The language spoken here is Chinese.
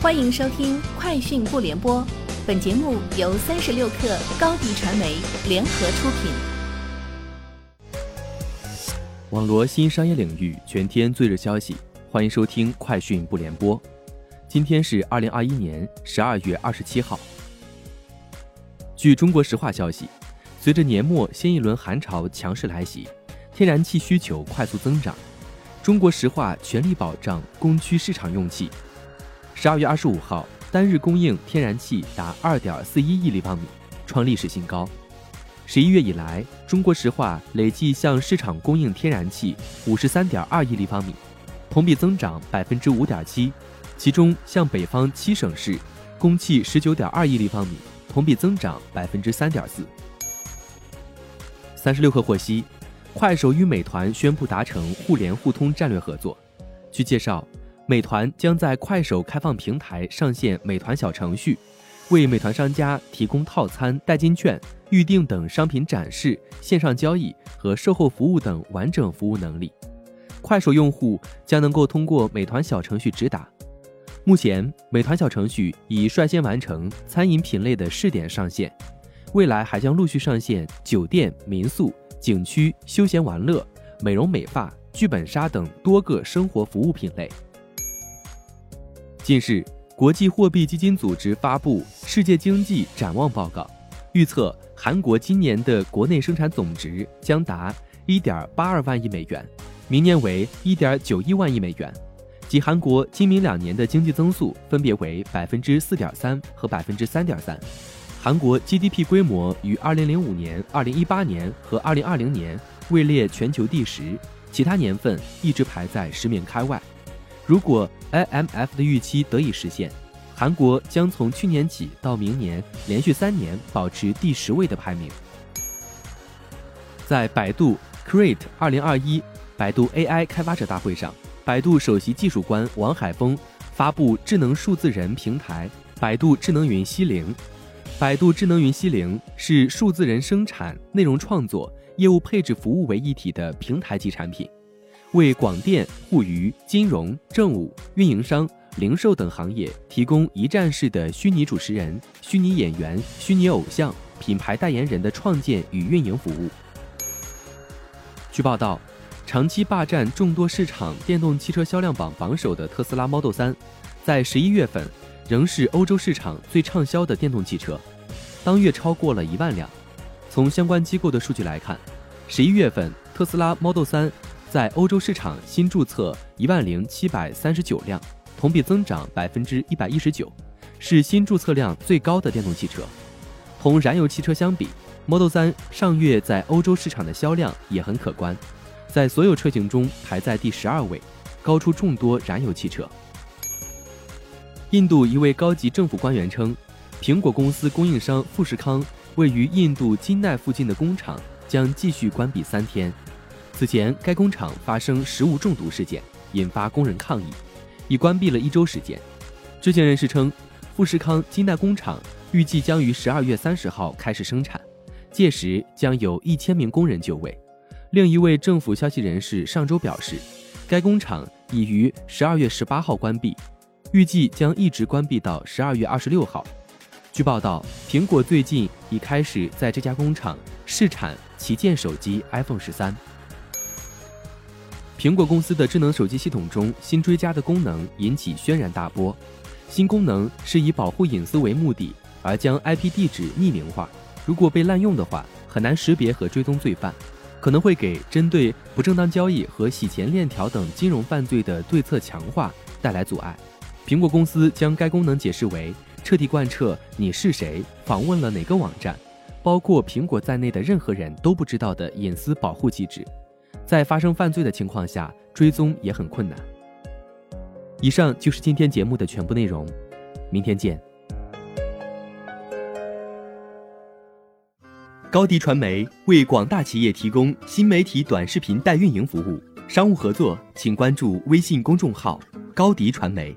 欢迎收听《快讯不联播》，本节目由三十六克高低传媒联合出品。网罗新商业领域全天最热消息，欢迎收听《快讯不联播》。今天是二零二一年十二月二十七号。据中国石化消息，随着年末新一轮寒潮强势来袭，天然气需求快速增长，中国石化全力保障供需市场用气。十二月二十五号，单日供应天然气达二点四一亿立方米，创历史新高。十一月以来，中国石化累计向市场供应天然气五十三点二亿立方米，同比增长百分之五点七。其中，向北方七省市供气十九点二亿立方米，同比增长百分之三点四。三十六氪获悉，快手与美团宣布达成互联互通战略合作。据介绍。美团将在快手开放平台上线美团小程序，为美团商家提供套餐、代金券、预订等商品展示、线上交易和售后服务等完整服务能力。快手用户将能够通过美团小程序直达。目前，美团小程序已率先完成餐饮品类的试点上线，未来还将陆续上线酒店、民宿、景区、休闲玩乐、美容美发、剧本杀等多个生活服务品类。近日，国际货币基金组织发布《世界经济展望报告》，预测韩国今年的国内生产总值将达1.82万亿美元，明年为1.91万亿美元，即韩国今明两年的经济增速分别为4.3%和3.3%。韩国 GDP 规模于2005年、2018年和2020年位列全球第十，其他年份一直排在十名开外。如果 IMF 的预期得以实现，韩国将从去年起到明年连续三年保持第十位的排名。在百度 Create 二零二一百度 AI 开发者大会上，百度首席技术官王海峰发布智能数字人平台百度智能云西灵。百度智能云西灵是数字人生产、内容创作、业务配置服务为一体的平台级产品。为广电、互娱、金融、政务、运营商、零售等行业提供一站式的虚拟主持人、虚拟演员、虚拟偶像、品牌代言人的创建与运营服务。据报道，长期霸占众多市场电动汽车销量榜榜首的特斯拉 Model 3，在十一月份仍是欧洲市场最畅销的电动汽车，当月超过了一万辆。从相关机构的数据来看，十一月份特斯拉 Model 3。在欧洲市场新注册一万零七百三十九辆，同比增长百分之一百一十九，是新注册量最高的电动汽车。同燃油汽车相比，Model 3上月在欧洲市场的销量也很可观，在所有车型中排在第十二位，高出众多燃油汽车。印度一位高级政府官员称，苹果公司供应商富士康位于印度金奈附近的工厂将继续关闭三天。此前，该工厂发生食物中毒事件，引发工人抗议，已关闭了一周时间。知情人士称，富士康金代工厂预计将于十二月三十号开始生产，届时将有一千名工人就位。另一位政府消息人士上周表示，该工厂已于十二月十八号关闭，预计将一直关闭到十二月二十六号。据报道，苹果最近已开始在这家工厂试产旗舰手机 iPhone 十三。苹果公司的智能手机系统中新追加的功能引起轩然大波。新功能是以保护隐私为目的而将 IP 地址匿名化，如果被滥用的话，很难识别和追踪罪犯，可能会给针对不正当交易和洗钱链条等金融犯罪的对策强化带来阻碍。苹果公司将该功能解释为彻底贯彻你是谁、访问了哪个网站，包括苹果在内的任何人都不知道的隐私保护机制。在发生犯罪的情况下，追踪也很困难。以上就是今天节目的全部内容，明天见。高迪传媒为广大企业提供新媒体短视频代运营服务，商务合作请关注微信公众号“高迪传媒”。